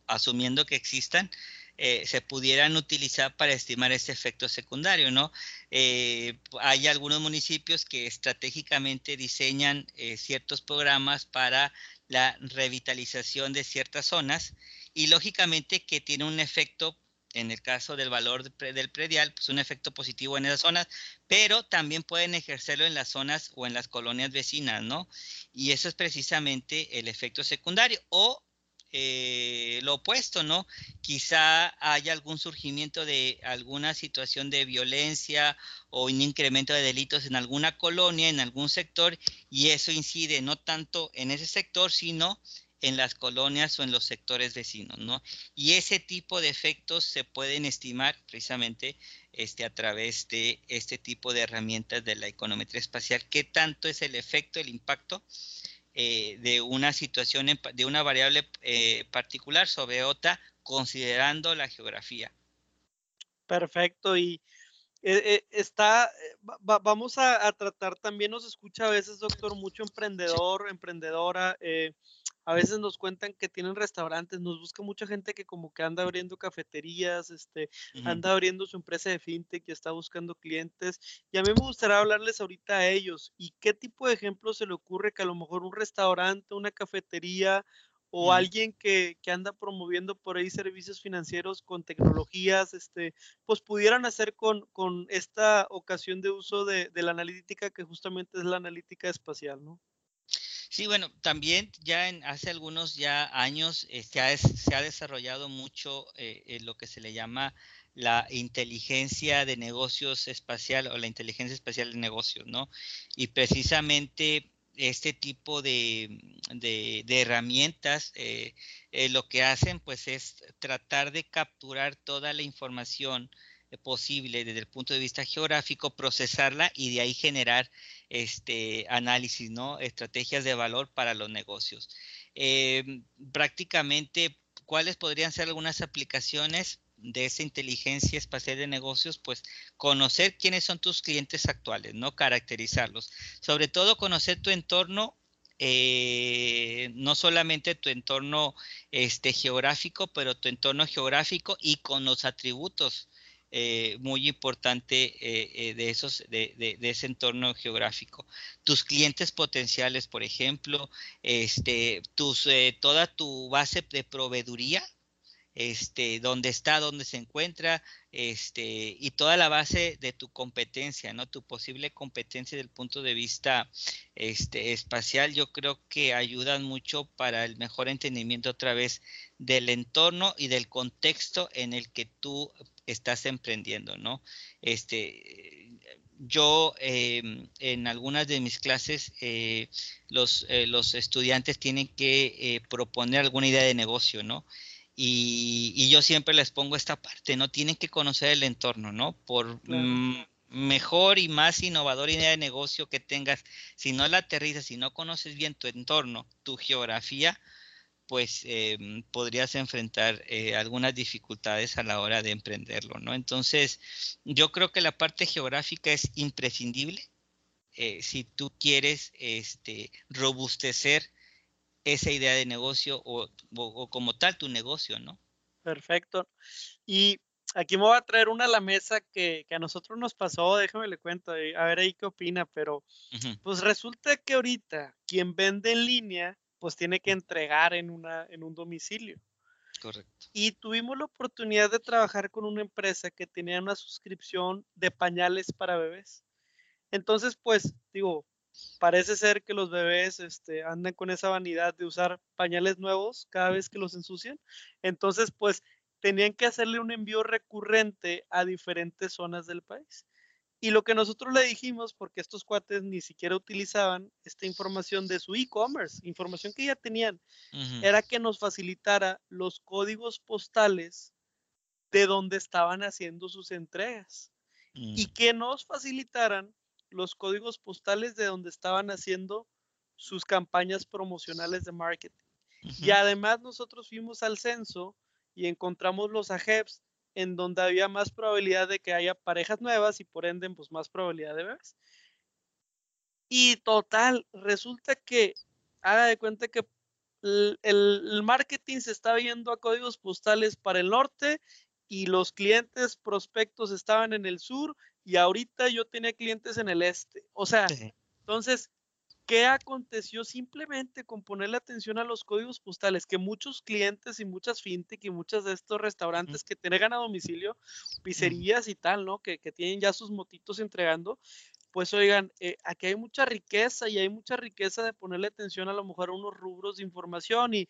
Speaker 2: asumiendo que existan, eh, se pudieran utilizar para estimar este efecto secundario, ¿no? Eh, hay algunos municipios que estratégicamente diseñan ciertos programas para la revitalización de ciertas zonas y lógicamente que tiene un efecto en el caso del valor del predial, pues un efecto positivo en esas zonas, pero también pueden ejercerlo en las zonas o en las colonias vecinas, ¿no? Y eso es precisamente el efecto secundario. O eh, lo opuesto, ¿no? Quizá haya algún surgimiento de alguna situación de violencia o un incremento de delitos en alguna colonia, en algún sector, y eso incide no tanto en ese sector, sino en las colonias o en los sectores vecinos, ¿no? Y ese tipo de efectos se pueden estimar precisamente este, a través de este tipo de herramientas de la econometría espacial. ¿Qué tanto es el efecto, el impacto eh, de una situación, de una variable eh, particular sobre otra, considerando la geografía.
Speaker 1: Perfecto, y eh, está, vamos a, tratar, también nos escucha a veces, doctor, mucho emprendedor, emprendedora, a veces nos cuentan que tienen restaurantes, nos busca mucha gente que como que anda abriendo cafeterías, este, anda abriendo su empresa de fintech y está buscando clientes. Y a mí me gustaría hablarles ahorita a ellos y qué tipo de ejemplo se le ocurre que a lo mejor un restaurante, una cafetería o alguien que, anda promoviendo por ahí servicios financieros con tecnologías, este, pues pudieran hacer con, con esta ocasión de uso de, de la analítica que justamente es la analítica espacial, ¿no?
Speaker 2: Sí, bueno, también ya en, hace algunos ya años eh, se, ha, desarrollado mucho eh, lo que se le llama la inteligencia de negocios espacial o la inteligencia espacial de negocios, ¿no? Y precisamente este tipo de, herramientas eh, lo que hacen pues es tratar de capturar toda la información posible desde el punto de vista geográfico, procesarla y de ahí generar este análisis, ¿no? Estrategias de valor para los negocios. Eh, prácticamente, ¿cuáles podrían ser algunas aplicaciones de esa inteligencia espacial de negocios? Pues conocer quiénes son tus clientes actuales, ¿no? Caracterizarlos. Sobre todo conocer tu entorno eh, no solamente tu entorno este, geográfico, pero tu entorno geográfico y con los atributos eh, muy importante eh, eh, de, esos, de, de, ese entorno geográfico. Tus clientes potenciales, por ejemplo, este, tus, toda tu base de proveeduría, este, dónde está, dónde se encuentra, este, y toda la base de tu competencia, ¿no? Tu posible competencia desde el punto de vista este, espacial, yo creo que ayudan mucho para el mejor entendimiento otra vez del entorno y del contexto en el que tú estás emprendiendo, ¿no? Este, yo em, en algunas de mis clases eh, los, eh, los, estudiantes tienen que eh, proponer alguna idea de negocio, ¿no? Y, yo siempre les pongo esta parte, ¿no? Tienen que conocer el entorno, ¿no? Por mejor y más innovador idea de negocio que tengas, si no la aterrizas, si no conoces bien tu entorno, tu geografía, pues em, podrías enfrentar eh, algunas dificultades a la hora de emprenderlo, ¿no? Entonces, yo creo que la parte geográfica es imprescindible eh, si tú quieres este, robustecer esa idea de negocio o, como tal tu negocio, ¿no?
Speaker 1: Perfecto. Y aquí me voy a traer una a la mesa que, a nosotros nos pasó, déjame le cuento, a ver ahí qué opina, pero pues resulta que ahorita quien vende en línea pues tiene que entregar en, una, en un domicilio.
Speaker 2: Correcto.
Speaker 1: Y tuvimos la oportunidad de trabajar con una empresa que tenía una suscripción de pañales para bebés. Entonces, pues, digo, parece ser que los bebés este, andan con esa vanidad de usar pañales nuevos cada vez que los ensucian. Entonces, pues tenían que hacerle un envío recurrente a diferentes zonas del país. Y lo que nosotros le dijimos, porque estos cuates ni siquiera utilizaban esta información de su e-commerce, información que ya tenían, era que nos facilitara los códigos postales de donde estaban haciendo sus entregas y mm. que nos facilitaran los códigos postales de donde estaban haciendo sus campañas promocionales de marketing. Y además nosotros fuimos al censo y encontramos los AGEPs en donde había más probabilidad de que haya parejas nuevas y por ende pues más probabilidad de bebés. Y total, resulta que haga de cuenta que el, el, marketing se está viendo a códigos postales para el norte y los clientes prospectos estaban en el sur y ahorita yo tenía clientes en el este. O sea, entonces, ¿qué aconteció simplemente con ponerle atención a los códigos postales? Que muchos clientes y muchas fintech y muchos de estos restaurantes que tienen a domicilio, pizzerías y tal, ¿no? Que, que tienen ya sus motitos entregando, pues oigan, eh, aquí hay mucha riqueza y hay mucha riqueza de ponerle atención a lo mejor a unos rubros de información y,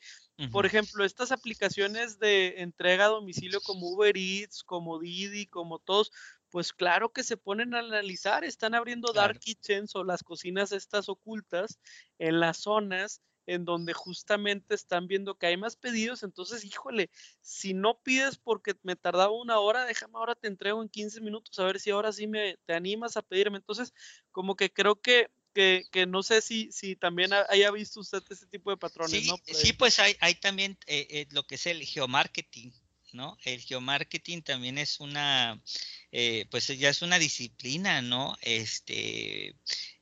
Speaker 1: por ejemplo, estas aplicaciones de entrega a domicilio como Uber Eats, como Didi, como todos, pues claro que se ponen a analizar, están abriendo dark kitchens o las cocinas estas ocultas en las zonas en donde justamente están viendo que hay más pedidos, entonces, híjole, si no pides porque me tardaba una hora, déjame ahora te entrego en 15 minutos, a ver si ahora sí me te animas a pedirme. Entonces, como que creo que, que, que no sé si, si también haya visto usted este tipo de patrones,
Speaker 2: sí,
Speaker 1: ¿no?
Speaker 2: Sí, pues hay, hay también eh, eh, lo que es el geomarketing, ¿no? El geomarketing también es una, eh, pues ya es una disciplina, ¿no? Este,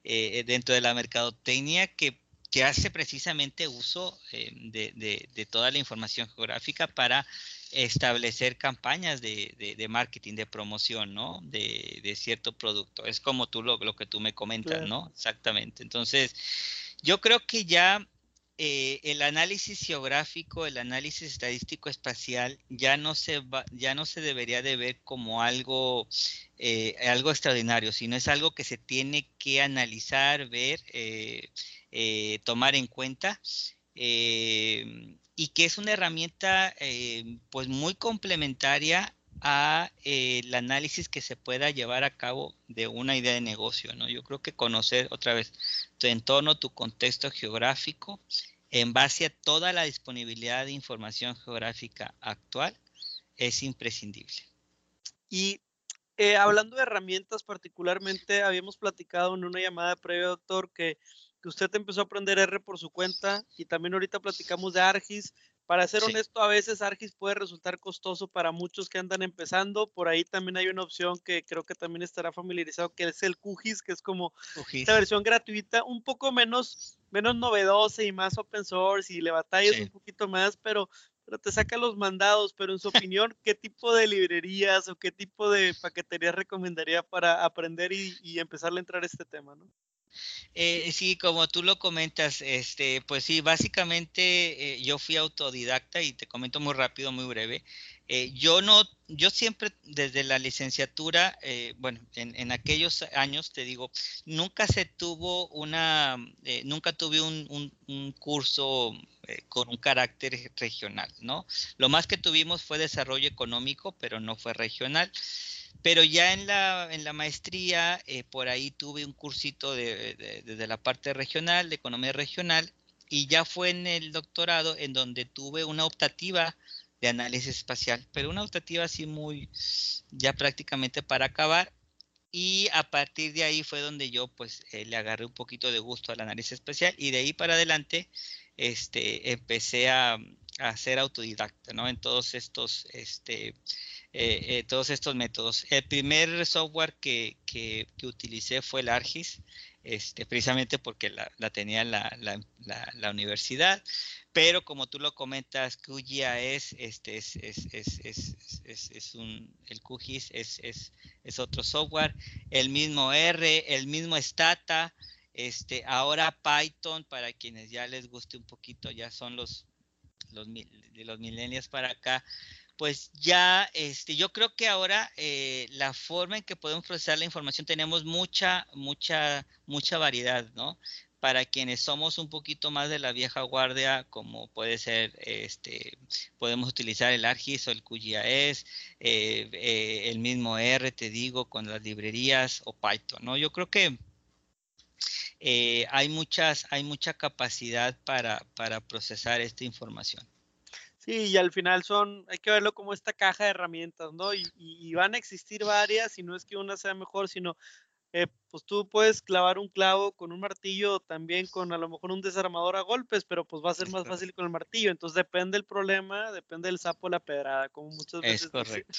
Speaker 2: dentro de la mercadotecnia que que hace precisamente uso eh, de, toda la información geográfica para establecer campañas de, marketing, de promoción, ¿no? De, cierto producto. Es como tú lo, que tú me comentas, ¿no? Exactamente. Entonces, yo creo que ya eh, el análisis geográfico, el análisis estadístico espacial ya no se ya no se debería de ver como algo eh, algo extraordinario, sino es algo que se tiene que analizar, ver eh, tomar en cuenta eh, y que es una herramienta eh, pues muy complementaria a el análisis que se pueda llevar a cabo de una idea de negocio, ¿no? Yo creo que conocer otra vez tu entorno, tu contexto geográfico, en base a toda la disponibilidad de información geográfica actual, es imprescindible.
Speaker 1: Y hablando de herramientas particularmente, habíamos platicado en una llamada previa, doctor, que usted empezó a aprender R por su cuenta y también ahorita platicamos de Argis. Para ser honesto, a veces Argis puede resultar costoso para muchos que andan empezando. Por ahí también hay una opción que creo que también estará familiarizado, que es el QGIS, que es como esta versión gratuita, un poco menos, menos novedosa y más open source y le batallas un poquito más, pero, pero te saca los mandados. Pero en su opinión, ¿qué tipo de librerías o qué tipo de paqueterías recomendaría para aprender y, y empezar a entrar a este tema? ¿no?
Speaker 2: Eh, sí, como tú lo comentas, este, pues sí, básicamente eh, yo fui autodidacta y te comento muy rápido, muy breve. Eh, yo no, yo siempre desde la licenciatura, eh, bueno, en, aquellos años te digo, nunca se tuvo una, nunca tuve un curso con un carácter regional, ¿no? Lo más que tuvimos fue desarrollo económico, pero no fue regional. Pero ya en la, en la maestría, eh, por ahí tuve un cursito de, de, la parte regional, de economía regional, y ya fue en el doctorado en donde tuve una optativa de análisis espacial, pero una optativa así muy, ya prácticamente para acabar. Y a partir de ahí fue donde yo pues eh, le agarré un poquito de gusto al análisis espacial y de ahí para adelante este, empecé a, a ser autodidacta, ¿no? En todos estos, este, eh, eh, todos estos métodos. El primer software que, que, utilicé fue el ARGIS, este, precisamente porque la, tenía la, la, universidad, pero como tú lo comentas, QGIS este, es, es, es, es, un, el QGIS es, es, es otro software, el mismo R, el mismo Stata, este, ahora Python, para quienes ya les guste un poquito, ya son los, los, de los millennials para acá, pues ya, este, yo creo que ahora eh, la forma en que podemos procesar la información tenemos mucha, mucha, mucha variedad, ¿no? Para quienes somos un poquito más de la vieja guardia, como puede ser, este, podemos utilizar el ARGIS o el QGIS, eh, eh, el mismo R, te digo, con las librerías o Python, ¿no? Yo creo que hay muchas, hay mucha capacidad para, para procesar esta información.
Speaker 1: Sí, y al final son, hay que verlo como esta caja de herramientas, ¿no? Y, van a existir varias, y no es que una sea mejor, sino, eh, pues tú puedes clavar un clavo con un martillo, también con a lo mejor un desarmador a golpes, pero pues va a ser más fácil con el martillo. Entonces depende del problema, depende del sapo la pedrada, como muchas veces.
Speaker 2: Es correcto.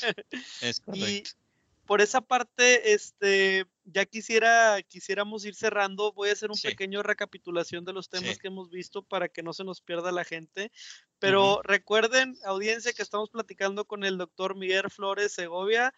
Speaker 2: es correcto
Speaker 1: por esa parte, este, ya quisiera, quisiéramos ir cerrando. Voy a hacer un pequeño recapitulación de los temas que hemos visto para que no se nos pierda la gente. Pero recuerden, audiencia, que estamos platicando con el doctor Miguel Flores Segovia,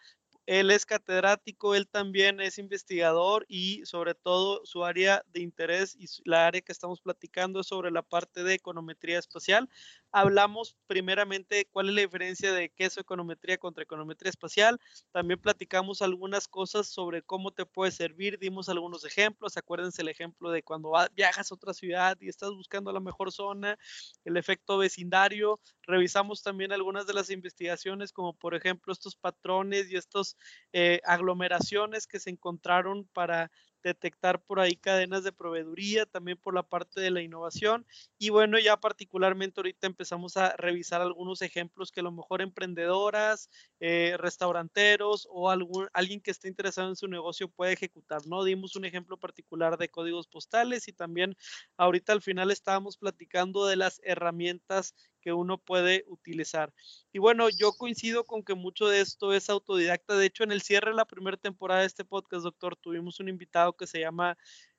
Speaker 1: él es catedrático, él también es investigador y sobre todo su área de interés y la área que estamos platicando es sobre la parte de econometría espacial. Hablamos primeramente cuál es la diferencia de qué es econometría contra econometría espacial. También platicamos algunas cosas sobre cómo te puede servir. Dimos algunos ejemplos. Acuérdense el ejemplo de cuando viajas a otra ciudad y estás buscando la mejor zona, el efecto vecindario. Revisamos también algunas de las investigaciones, como por ejemplo estos patrones y estos eh, aglomeraciones que se encontraron para detectar por ahí cadenas de proveeduría, también por la parte de la innovación. Y bueno, ya particularmente ahorita empezamos a revisar algunos ejemplos que a lo mejor emprendedoras, eh, restauranteros o algún, alguien que esté interesado en su negocio puede ejecutar, ¿no? Dimos un ejemplo particular de códigos postales y también ahorita al final estábamos platicando de las herramientas que uno puede utilizar. Y bueno, yo coincido con que mucho de esto es autodidacta. De hecho, en el cierre de la primera temporada de este podcast, doctor, tuvimos un invitado que se llama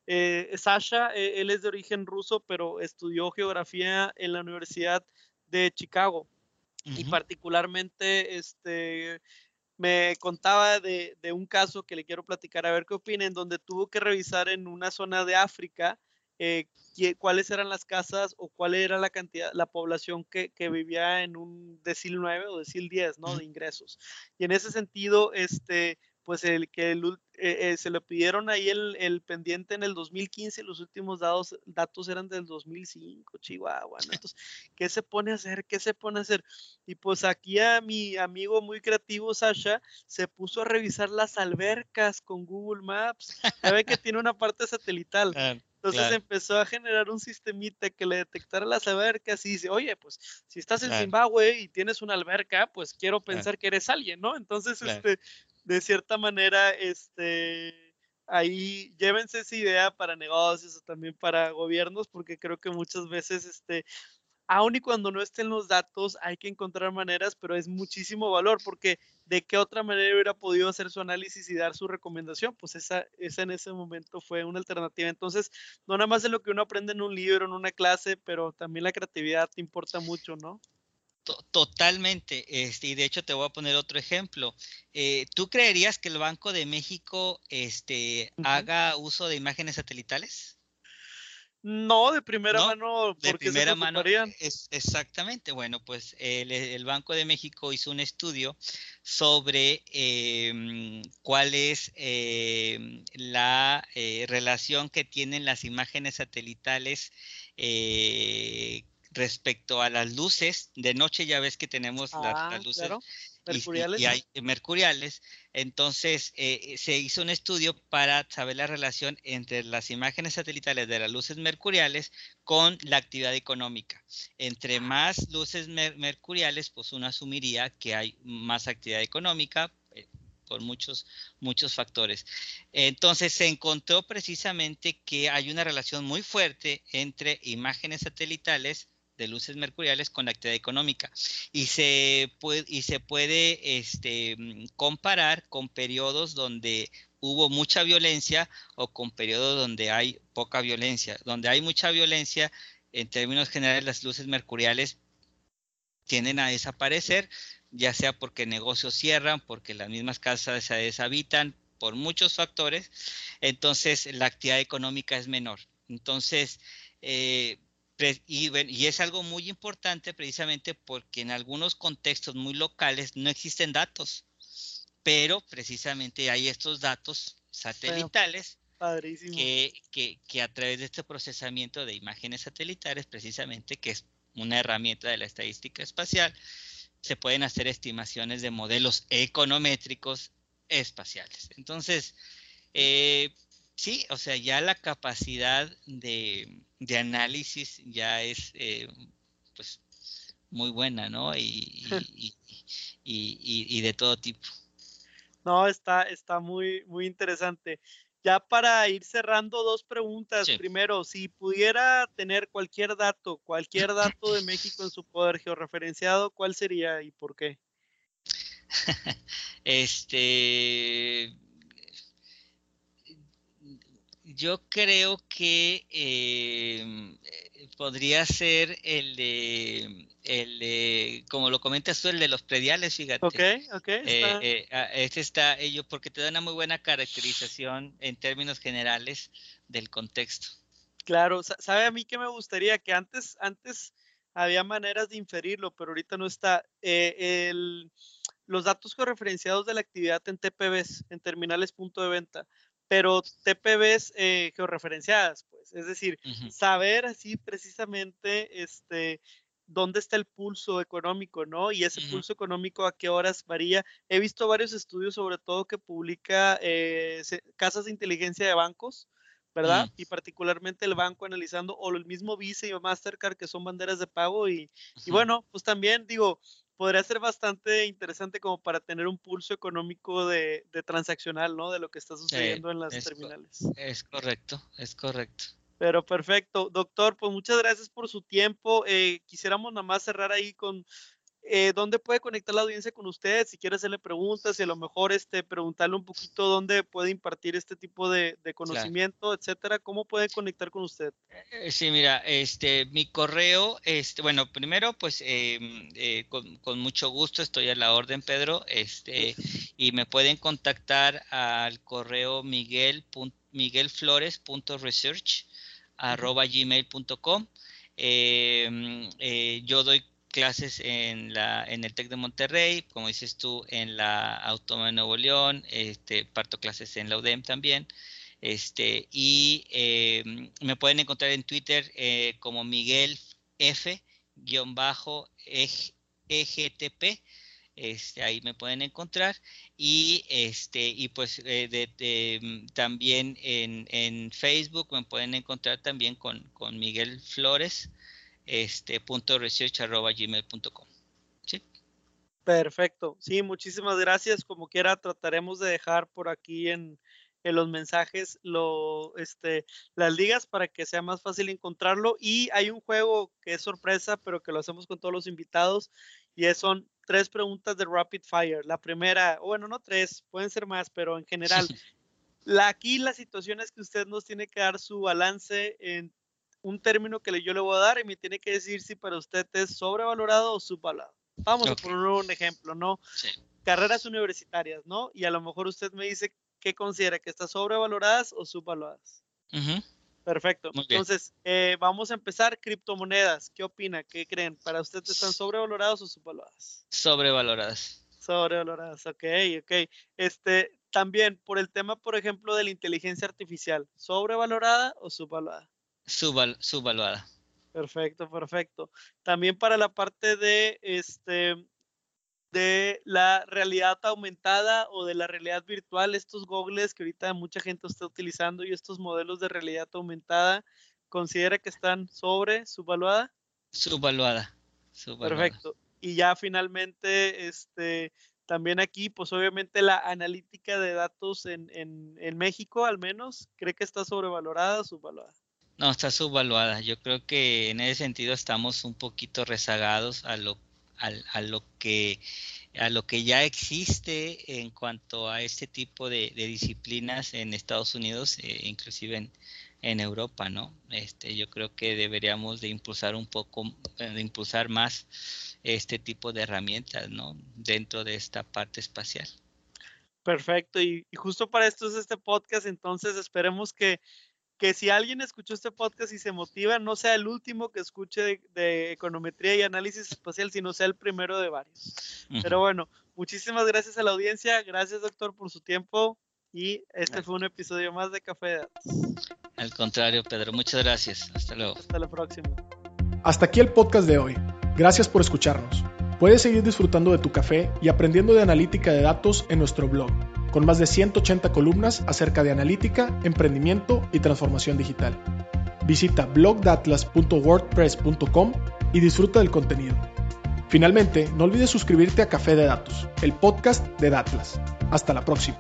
Speaker 1: eh, Sasha. Eh, él es de origen ruso, pero estudió geografía en la Universidad de Chicago. Y particularmente, este, me contaba de, de, un caso que le quiero platicar, a ver qué opina, en donde tuvo que revisar en una zona de África eh, cuáles eran las casas o cuál era la cantidad, la población que, que vivía en un decil 9 o decil 10, ¿no? De ingresos. Y en ese sentido, este, pues el que el, eh, eh, se le pidieron ahí el, el, pendiente en el 2015, los últimos datos, datos eran del 2005, Chihuahua, ¿no? Entonces, ¿qué se pone a hacer? ¿Qué se pone a hacer? Y pues aquí a mi amigo muy creativo, Sasha, se puso a revisar las albercas con Google Maps. Ya ve que tiene una parte satelital. Entonces empezó a generar un sistemita que le detectara las albercas y dice, oye, pues si estás en Zimbabue y tienes una alberca, pues quiero pensar que eres alguien, ¿no? Entonces, este, de cierta manera, este, ahí llévense esa idea para negocios o también para gobiernos, porque creo que muchas veces, este, aun y cuando no estén los datos, hay que encontrar maneras, pero es muchísimo valor, porque de qué otra manera hubiera podido hacer su análisis y dar su recomendación, pues esa, esa en ese momento fue una alternativa. Entonces, no nada más de lo que uno aprende en un libro, en una clase, pero también la creatividad te importa mucho, ¿no?
Speaker 2: Totalmente, este, y de hecho te voy a poner otro ejemplo. Eh, ¿Tú creerías que el Banco de México este, haga uso de imágenes satelitales?
Speaker 1: No, de primera mano,
Speaker 2: de primera mano. Es, exactamente. Bueno, pues el, Banco de México hizo un estudio sobre em, cuál es em, la eh, relación que tienen las imágenes satelitales eh, respecto a las luces. De noche ya ves que tenemos las,
Speaker 1: ah,
Speaker 2: luces
Speaker 1: mercuriales.
Speaker 2: Y, hay mercuriales. Entonces eh, se hizo un estudio para saber la relación entre las imágenes satelitales de las luces mercuriales con la actividad económica. Entre ah. más luces mercuriales, pues uno asumiría que hay más actividad económica, eh, por muchos, muchos factores. Entonces se encontró precisamente que hay una relación muy fuerte entre imágenes satelitales de luces mercuriales con la actividad económica y se puede, y se puede este, mm, comparar con periodos donde hubo mucha violencia o con periodos donde hay poca violencia. Donde hay mucha violencia, en términos generales, las luces mercuriales tienden a desaparecer, ya sea porque negocios cierran, porque las mismas casas se deshabitan, por muchos factores, entonces la actividad económica es menor. Entonces, eh, y, es algo muy importante precisamente porque en algunos contextos muy locales no existen datos, pero precisamente hay estos datos satelitales que, que, que, a través de este procesamiento de imágenes satelitales, precisamente, que es una herramienta de la estadística espacial, se pueden hacer estimaciones de modelos econométricos espaciales. Entonces, eh, sí, o sea, ya la capacidad de, análisis ya es eh, pues muy buena, ¿no? Y, y, de todo tipo.
Speaker 1: No, está, está muy, muy interesante. Ya para ir cerrando, dos preguntas. Primero, si pudiera tener cualquier dato, cualquier dato de México en su poder georreferenciado, ¿cuál sería y por qué?
Speaker 2: este, yo creo que em, podría ser el de, el como lo comentas tú, el de los prediales, fíjate.
Speaker 1: Ok, ok. Eh,
Speaker 2: eh, este está, ello, porque te da una muy buena caracterización en términos generales del contexto.
Speaker 1: Claro, sabe a mí que me gustaría que antes, antes había maneras de inferirlo, pero ahorita no está. Eh, el, los datos referenciados de la actividad en TPVs, en terminales punto de venta, pero TPVs eh, georreferenciadas, pues, es decir, saber así precisamente este, dónde está el pulso económico, ¿no? Y ese pulso económico a qué horas varía. He visto varios estudios, sobre todo que publica eh, casas de inteligencia de bancos, ¿verdad? Y particularmente el banco analizando, o el mismo Visa y Mastercard, que son banderas de pago. Y, y bueno, pues también digo, podría ser bastante interesante como para tener un pulso económico de, transaccional, ¿no? De lo que está sucediendo en las terminales.
Speaker 2: Es correcto, es correcto.
Speaker 1: Pero perfecto. Doctor, pues muchas gracias por su tiempo. Eh, quisiéramos nada más cerrar ahí con eh, dónde puede conectar la audiencia con usted, si quiere hacerle preguntas y a lo mejor este, preguntarle un poquito dónde puede impartir este tipo de, conocimiento, etcétera, ¿cómo puede conectar con usted?
Speaker 2: Eh, sí, mira, este, mi correo, este, bueno, primero, pues eh, con, mucho gusto estoy a la orden, Pedro, este, y me pueden contactar al correo miguel, miguelflores.research arroba gmail.com. Em, yo doy clases en, la, en el TEC de Monterrey, como dices tú, en la Autónoma de Nuevo León, este, parto clases en la UDEM también. Este, y eh, me pueden encontrar en Twitter eh, como Miguel F bajo EGTP. Este, ahí me pueden encontrar y este y pues eh, de, también en, en, Facebook me pueden encontrar también con, con Miguel Flores este punto research arroba gmail.com. ¿Sí?
Speaker 1: Perfecto. Sí, muchísimas gracias. Como quiera, trataremos de dejar por aquí en, en los mensajes lo, este, las ligas para que sea más fácil encontrarlo. Y hay un juego que es sorpresa, pero que lo hacemos con todos los invitados. Y son tres preguntas de Rapid Fire. La primera, bueno, no tres, pueden ser más, pero en general. La, aquí la situación es que usted nos tiene que dar su balance en un término que yo le voy a dar y me tiene que decir si para usted es sobrevalorado o subvalorado. Vamos a poner un ejemplo, ¿no? Carreras universitarias, ¿no? Y a lo mejor usted me dice qué considera que están sobrevaloradas o subvaloradas. Perfecto. Entonces, eh, vamos a empezar. Criptomonedas, ¿qué opina? ¿Qué creen? ¿Para usted están sobrevaloradas o subvaloradas?
Speaker 2: Sobrevaloradas.
Speaker 1: Sobrevaloradas, ok, ok. Este, también por el tema, por ejemplo, de la inteligencia artificial, ¿sobrevalorada o subvalorada?
Speaker 2: Subvaluada.
Speaker 1: Perfecto, perfecto. También para la parte de este de la realidad aumentada o de la realidad virtual, estos gogles que ahorita mucha gente está utilizando y estos modelos de realidad aumentada, ¿considera que están sobre subvaluada?
Speaker 2: Subvaluada.
Speaker 1: Perfecto. Y ya finalmente, este, también aquí, pues obviamente la analítica de datos en, en, en México al menos, ¿cree que está sobrevalorada o subvaluada?
Speaker 2: No, está subvaluada. Yo creo que en ese sentido estamos un poquito rezagados a lo, a, lo que a lo que ya existe en cuanto a este tipo de, disciplinas en Estados Unidos, e inclusive en, en, Europa, ¿no? Este, yo creo que deberíamos de impulsar un poco, eh, de impulsar más este tipo de herramientas, ¿no? Dentro de esta parte espacial.
Speaker 1: Perfecto, y, y justo para esto es este podcast, entonces esperemos que que si alguien escuchó este podcast y se motiva, no sea el último que escuche de, econometría y análisis espacial, sino sea el primero de varios. Pero bueno, muchísimas gracias a la audiencia, gracias doctor por su tiempo y este fue un episodio más de Café de Datos.
Speaker 2: Al contrario, Pedro, muchas gracias. Hasta luego.
Speaker 1: Hasta la próxima.
Speaker 3: Hasta aquí el podcast de hoy. Gracias por escucharnos. Puedes seguir disfrutando de tu café y aprendiendo de analítica de datos en nuestro blog con más de 180 columnas acerca de analítica, emprendimiento y transformación digital. Visita blogdatlas.wordpress.com y disfruta del contenido. Finalmente, no olvides suscribirte a Café de Datos, el podcast de Datlas. Hasta la próxima.